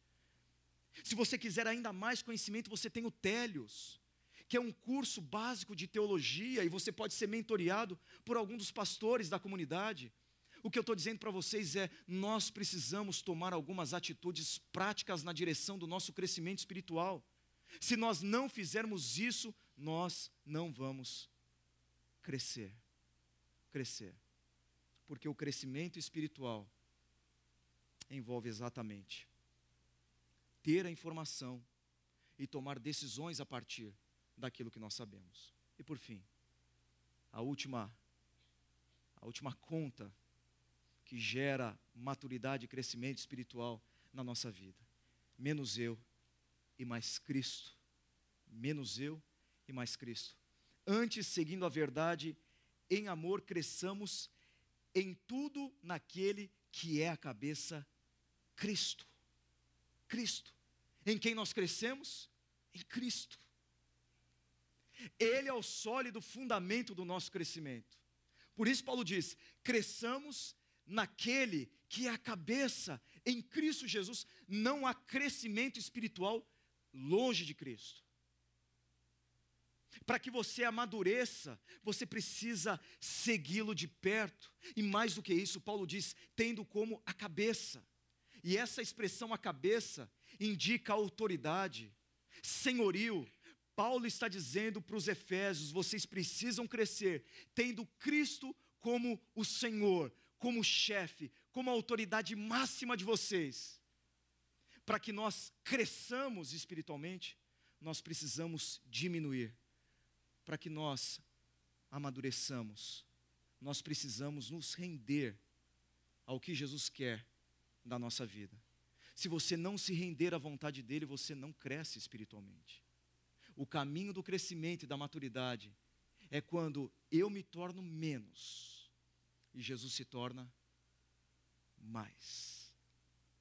Se você quiser ainda mais conhecimento, você tem o Télios, que é um curso básico de teologia, e você pode ser mentoreado por algum dos pastores da comunidade. O que eu estou dizendo para vocês é: nós precisamos tomar algumas atitudes práticas na direção do nosso crescimento espiritual. Se nós não fizermos isso, nós não vamos crescer. Crescer. Porque o crescimento espiritual envolve exatamente ter a informação e tomar decisões a partir daquilo que nós sabemos. E por fim, a última a última conta que gera maturidade e crescimento espiritual na nossa vida. Menos eu e mais Cristo. Menos eu e mais Cristo. Antes, seguindo a verdade, em amor cresçamos em tudo naquele que é a cabeça, Cristo. Cristo. Em quem nós crescemos? Em Cristo. Ele é o sólido fundamento do nosso crescimento. Por isso, Paulo diz: cresçamos naquele que é a cabeça, em Cristo Jesus, não há crescimento espiritual longe de Cristo. Para que você amadureça, você precisa segui-lo de perto. E mais do que isso, Paulo diz, tendo como a cabeça. E essa expressão a cabeça indica autoridade, senhorio. Paulo está dizendo para os Efésios: vocês precisam crescer, tendo Cristo como o Senhor, como chefe, como a autoridade máxima de vocês. Para que nós cresçamos espiritualmente, nós precisamos diminuir para que nós amadureçamos, nós precisamos nos render ao que Jesus quer da nossa vida. Se você não se render à vontade dele, você não cresce espiritualmente. O caminho do crescimento e da maturidade é quando eu me torno menos e Jesus se torna mais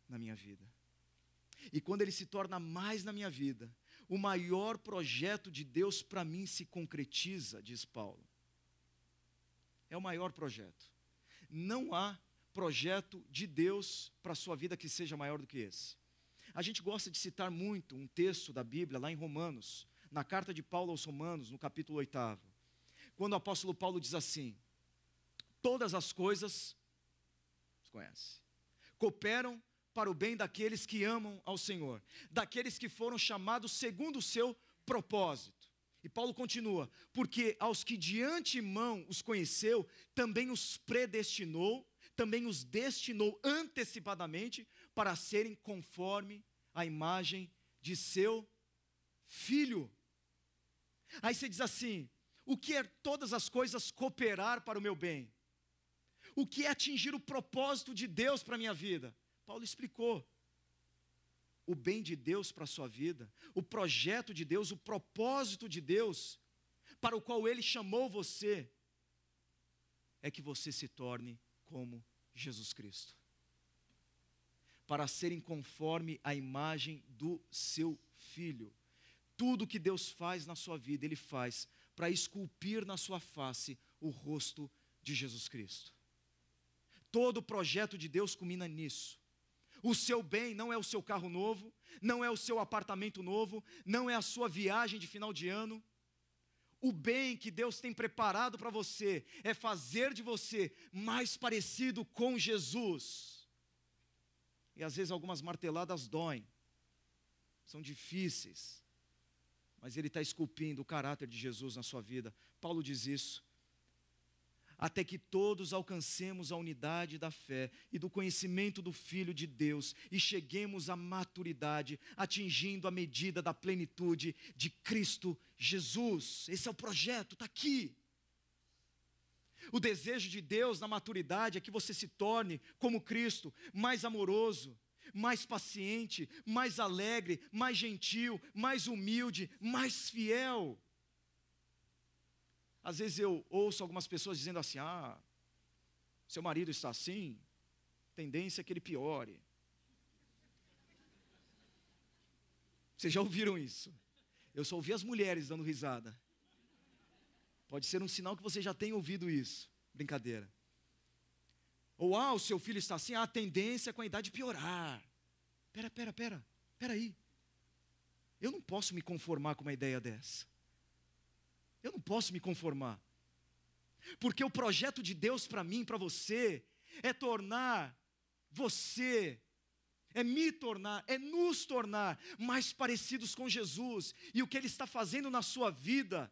na minha vida. E quando ele se torna mais na minha vida, o maior projeto de Deus para mim se concretiza, diz Paulo. É o maior projeto. Não há projeto de Deus para a sua vida que seja maior do que esse. A gente gosta de citar muito um texto da Bíblia lá em Romanos, na carta de Paulo aos Romanos, no capítulo 8. Quando o apóstolo Paulo diz assim: Todas as coisas, conhece, cooperam para o bem daqueles que amam ao Senhor, daqueles que foram chamados segundo o seu propósito. E Paulo continua: porque aos que de antemão os conheceu, também os predestinou, também os destinou antecipadamente para serem conforme a imagem de seu filho. Aí você diz assim: o que é todas as coisas cooperar para o meu bem? O que é atingir o propósito de Deus para a minha vida? Paulo explicou o bem de Deus para a sua vida, o projeto de Deus, o propósito de Deus, para o qual Ele chamou você, é que você se torne como Jesus Cristo. Para serem conforme a imagem do seu Filho. Tudo que Deus faz na sua vida, Ele faz para esculpir na sua face o rosto de Jesus Cristo. Todo projeto de Deus culmina nisso. O seu bem não é o seu carro novo, não é o seu apartamento novo, não é a sua viagem de final de ano. O bem que Deus tem preparado para você é fazer de você mais parecido com Jesus. E às vezes algumas marteladas doem, são difíceis, mas Ele está esculpindo o caráter de Jesus na sua vida. Paulo diz isso até que todos alcancemos a unidade da fé e do conhecimento do Filho de Deus e cheguemos à maturidade, atingindo a medida da plenitude de Cristo Jesus. Esse é o projeto, está aqui. O desejo de Deus na maturidade é que você se torne, como Cristo, mais amoroso, mais paciente, mais alegre, mais gentil, mais humilde, mais fiel. Às vezes eu ouço algumas pessoas dizendo assim: ah, seu marido está assim, tendência é que ele piore. Vocês já ouviram isso? Eu só ouvi as mulheres dando risada. Pode ser um sinal que você já tem ouvido isso. Brincadeira. Ou, ah, o seu filho está assim, ah, a tendência é com a idade piorar. Pera, pera, pera, pera aí. Eu não posso me conformar com uma ideia dessa. Eu não posso me conformar. Porque o projeto de Deus para mim, para você, é tornar você, é me tornar, é nos tornar mais parecidos com Jesus. E o que Ele está fazendo na sua vida,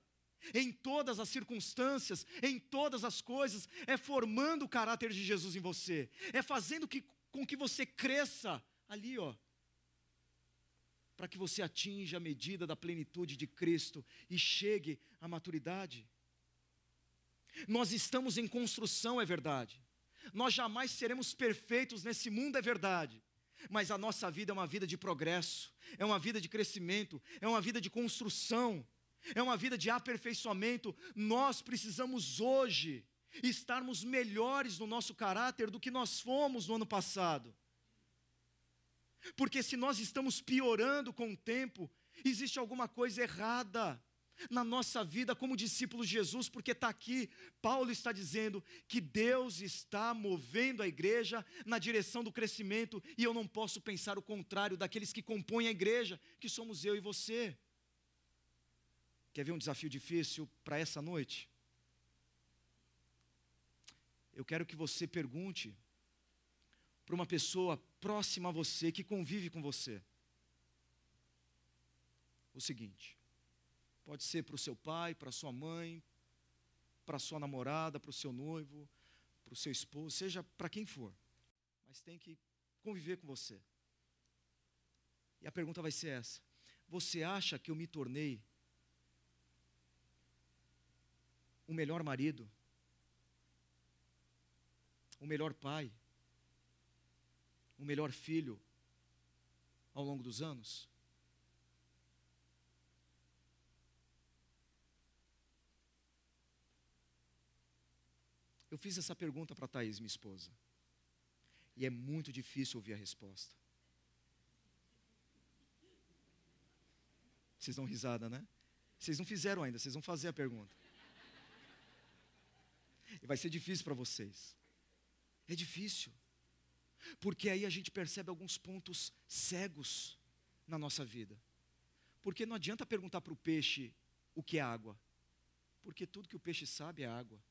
em todas as circunstâncias, em todas as coisas, é formando o caráter de Jesus em você, é fazendo que, com que você cresça. Ali, ó, para que você atinja a medida da plenitude de Cristo e chegue à maturidade. Nós estamos em construção, é verdade. Nós jamais seremos perfeitos nesse mundo, é verdade. Mas a nossa vida é uma vida de progresso, é uma vida de crescimento, é uma vida de construção, é uma vida de aperfeiçoamento. Nós precisamos hoje estarmos melhores no nosso caráter do que nós fomos no ano passado. Porque se nós estamos piorando com o tempo, existe alguma coisa errada. na nossa vida como discípulos de Jesus, porque está aqui, Paulo está dizendo que Deus está movendo a igreja na direção do crescimento, e eu não posso pensar o contrário daqueles que compõem a igreja, que somos eu e você. Quer ver um desafio difícil para essa noite? Eu quero que você pergunte para uma pessoa próxima a você, que convive com você, o seguinte: Pode ser para o seu pai, para sua mãe, para sua namorada, para o seu noivo, para o seu esposo, seja para quem for. Mas tem que conviver com você. E a pergunta vai ser essa: Você acha que eu me tornei o melhor marido? O melhor pai? O melhor filho ao longo dos anos? Eu fiz essa pergunta para a Thaís, minha esposa. E é muito difícil ouvir a resposta. Vocês dão risada, né? Vocês não fizeram ainda, vocês vão fazer a pergunta. E vai ser difícil para vocês. É difícil. Porque aí a gente percebe alguns pontos cegos na nossa vida. Porque não adianta perguntar para o peixe o que é água. Porque tudo que o peixe sabe é água.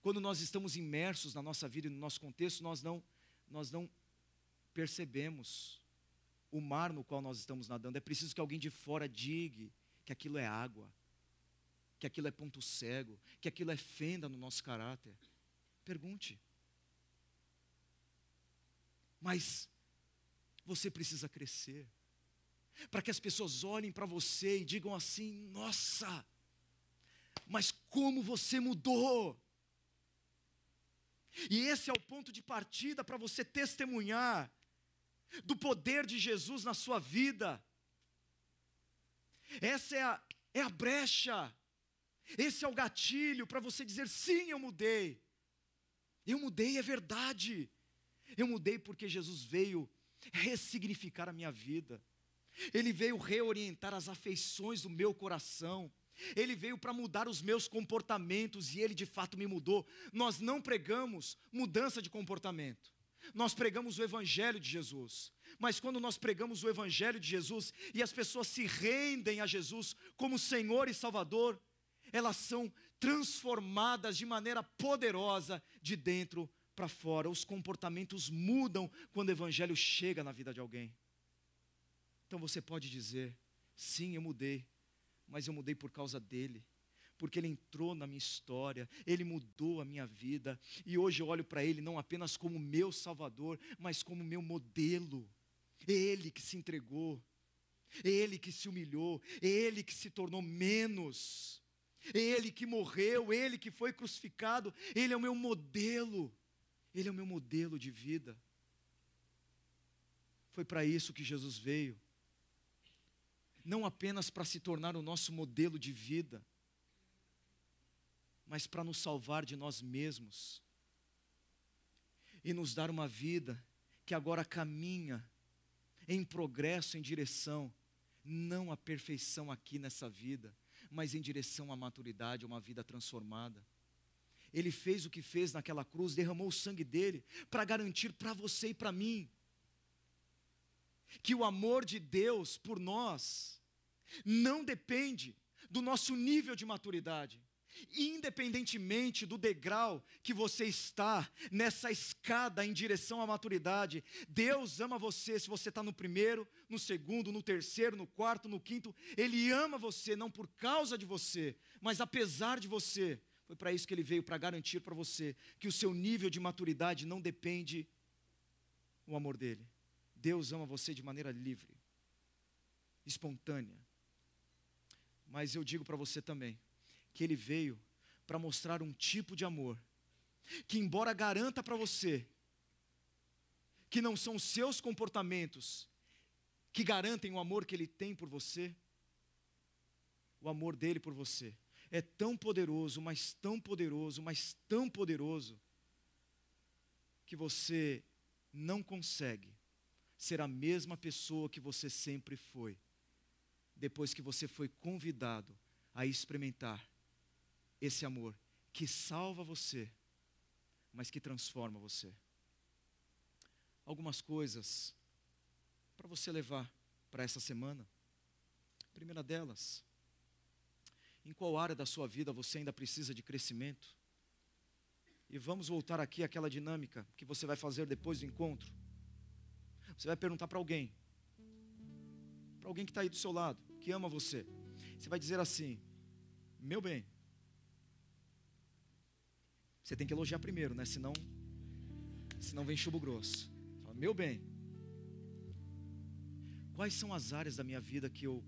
Quando nós estamos imersos na nossa vida e no nosso contexto, nós não, nós não percebemos o mar no qual nós estamos nadando. É preciso que alguém de fora diga que aquilo é água, que aquilo é ponto cego, que aquilo é fenda no nosso caráter. Pergunte. Mas você precisa crescer, para que as pessoas olhem para você e digam assim: nossa, mas como você mudou! E esse é o ponto de partida para você testemunhar do poder de Jesus na sua vida. Essa é a, é a brecha, esse é o gatilho para você dizer: sim, eu mudei. Eu mudei, é verdade. Eu mudei porque Jesus veio ressignificar a minha vida, Ele veio reorientar as afeições do meu coração. Ele veio para mudar os meus comportamentos e ele de fato me mudou. Nós não pregamos mudança de comportamento. Nós pregamos o Evangelho de Jesus. Mas quando nós pregamos o Evangelho de Jesus e as pessoas se rendem a Jesus como Senhor e Salvador, elas são transformadas de maneira poderosa de dentro para fora. Os comportamentos mudam quando o Evangelho chega na vida de alguém. Então você pode dizer: sim, eu mudei mas eu mudei por causa dele. Porque ele entrou na minha história, ele mudou a minha vida, e hoje eu olho para ele não apenas como meu salvador, mas como meu modelo. Ele que se entregou, ele que se humilhou, ele que se tornou menos, ele que morreu, ele que foi crucificado, ele é o meu modelo, ele é o meu modelo de vida. Foi para isso que Jesus veio não apenas para se tornar o nosso modelo de vida, mas para nos salvar de nós mesmos e nos dar uma vida que agora caminha em progresso, em direção, não à perfeição aqui nessa vida, mas em direção à maturidade, a uma vida transformada. Ele fez o que fez naquela cruz, derramou o sangue dele para garantir para você e para mim que o amor de Deus por nós não depende do nosso nível de maturidade. Independentemente do degrau que você está nessa escada em direção à maturidade, Deus ama você. Se você está no primeiro, no segundo, no terceiro, no quarto, no quinto, Ele ama você, não por causa de você, mas apesar de você. Foi para isso que Ele veio para garantir para você que o seu nível de maturidade não depende do amor dele. Deus ama você de maneira livre, espontânea. Mas eu digo para você também que ele veio para mostrar um tipo de amor que, embora garanta para você que não são os seus comportamentos que garantem o amor que ele tem por você, o amor dele por você é tão poderoso, mas tão poderoso, mas tão poderoso, que você não consegue ser a mesma pessoa que você sempre foi depois que você foi convidado a experimentar esse amor que salva você, mas que transforma você. Algumas coisas para você levar para essa semana. primeira delas, em qual área da sua vida você ainda precisa de crescimento? E vamos voltar aqui àquela dinâmica que você vai fazer depois do encontro. Você vai perguntar para alguém, para alguém que está aí do seu lado, que ama você. Você vai dizer assim: Meu bem, você tem que elogiar primeiro, né? Senão, senão vem chumbo grosso. Fala, Meu bem, quais são as áreas da minha vida que eu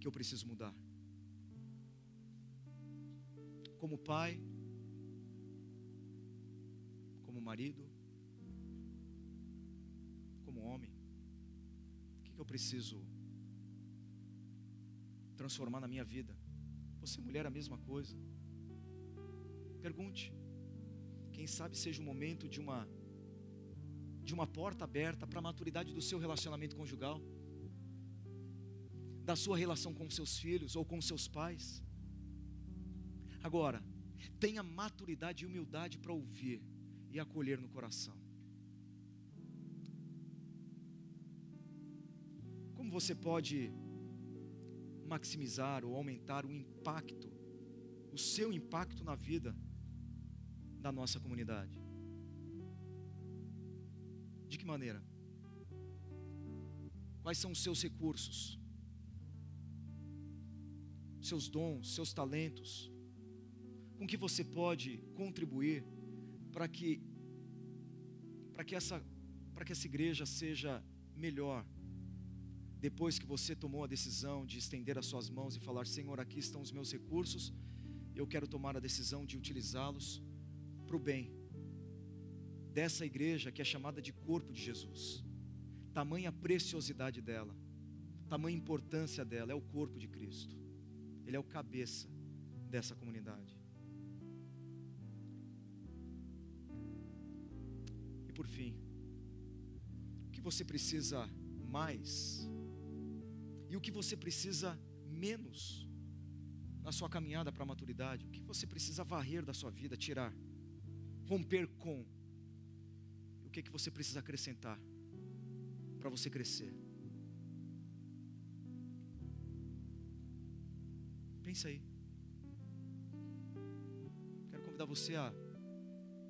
que eu preciso mudar? Como pai, como marido, como homem, o que eu preciso transformar na minha vida. Você, mulher, a mesma coisa. Pergunte. Quem sabe seja o momento de uma de uma porta aberta para a maturidade do seu relacionamento conjugal, da sua relação com seus filhos ou com seus pais. Agora, tenha maturidade e humildade para ouvir e acolher no coração. Como você pode maximizar ou aumentar o impacto, o seu impacto na vida da nossa comunidade. De que maneira? Quais são os seus recursos? Seus dons, seus talentos? Com que você pode contribuir para que para que essa para que essa igreja seja melhor depois que você tomou a decisão de estender as suas mãos e falar: Senhor, aqui estão os meus recursos, eu quero tomar a decisão de utilizá-los para o bem dessa igreja que é chamada de corpo de Jesus. Tamanha preciosidade dela, tamanha importância dela, é o corpo de Cristo, ele é o cabeça dessa comunidade. E por fim, o que você precisa mais e o que você precisa menos na sua caminhada para a maturidade, o que você precisa varrer da sua vida, tirar, romper com, o que é que você precisa acrescentar para você crescer. Pensa aí. Quero convidar você a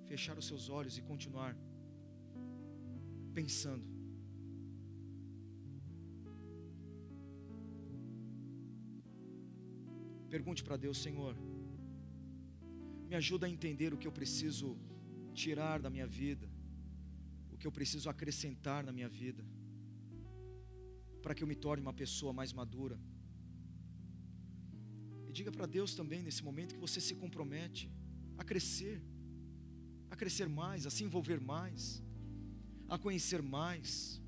fechar os seus olhos e continuar pensando. Pergunte para Deus, Senhor, me ajuda a entender o que eu preciso tirar da minha vida, o que eu preciso acrescentar na minha vida, para que eu me torne uma pessoa mais madura. E diga para Deus também nesse momento que você se compromete a crescer, a crescer mais, a se envolver mais, a conhecer mais,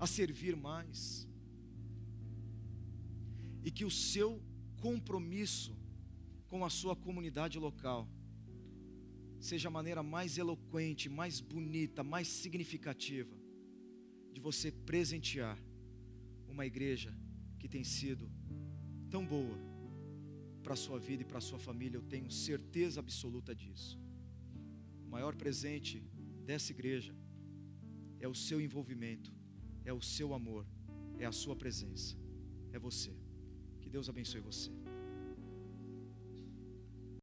a servir mais. E que o seu compromisso com a sua comunidade local seja a maneira mais eloquente, mais bonita, mais significativa de você presentear uma igreja que tem sido tão boa para a sua vida e para a sua família, eu tenho certeza absoluta disso. O maior presente dessa igreja é o seu envolvimento, é o seu amor, é a sua presença, é você. Que Deus abençoe você.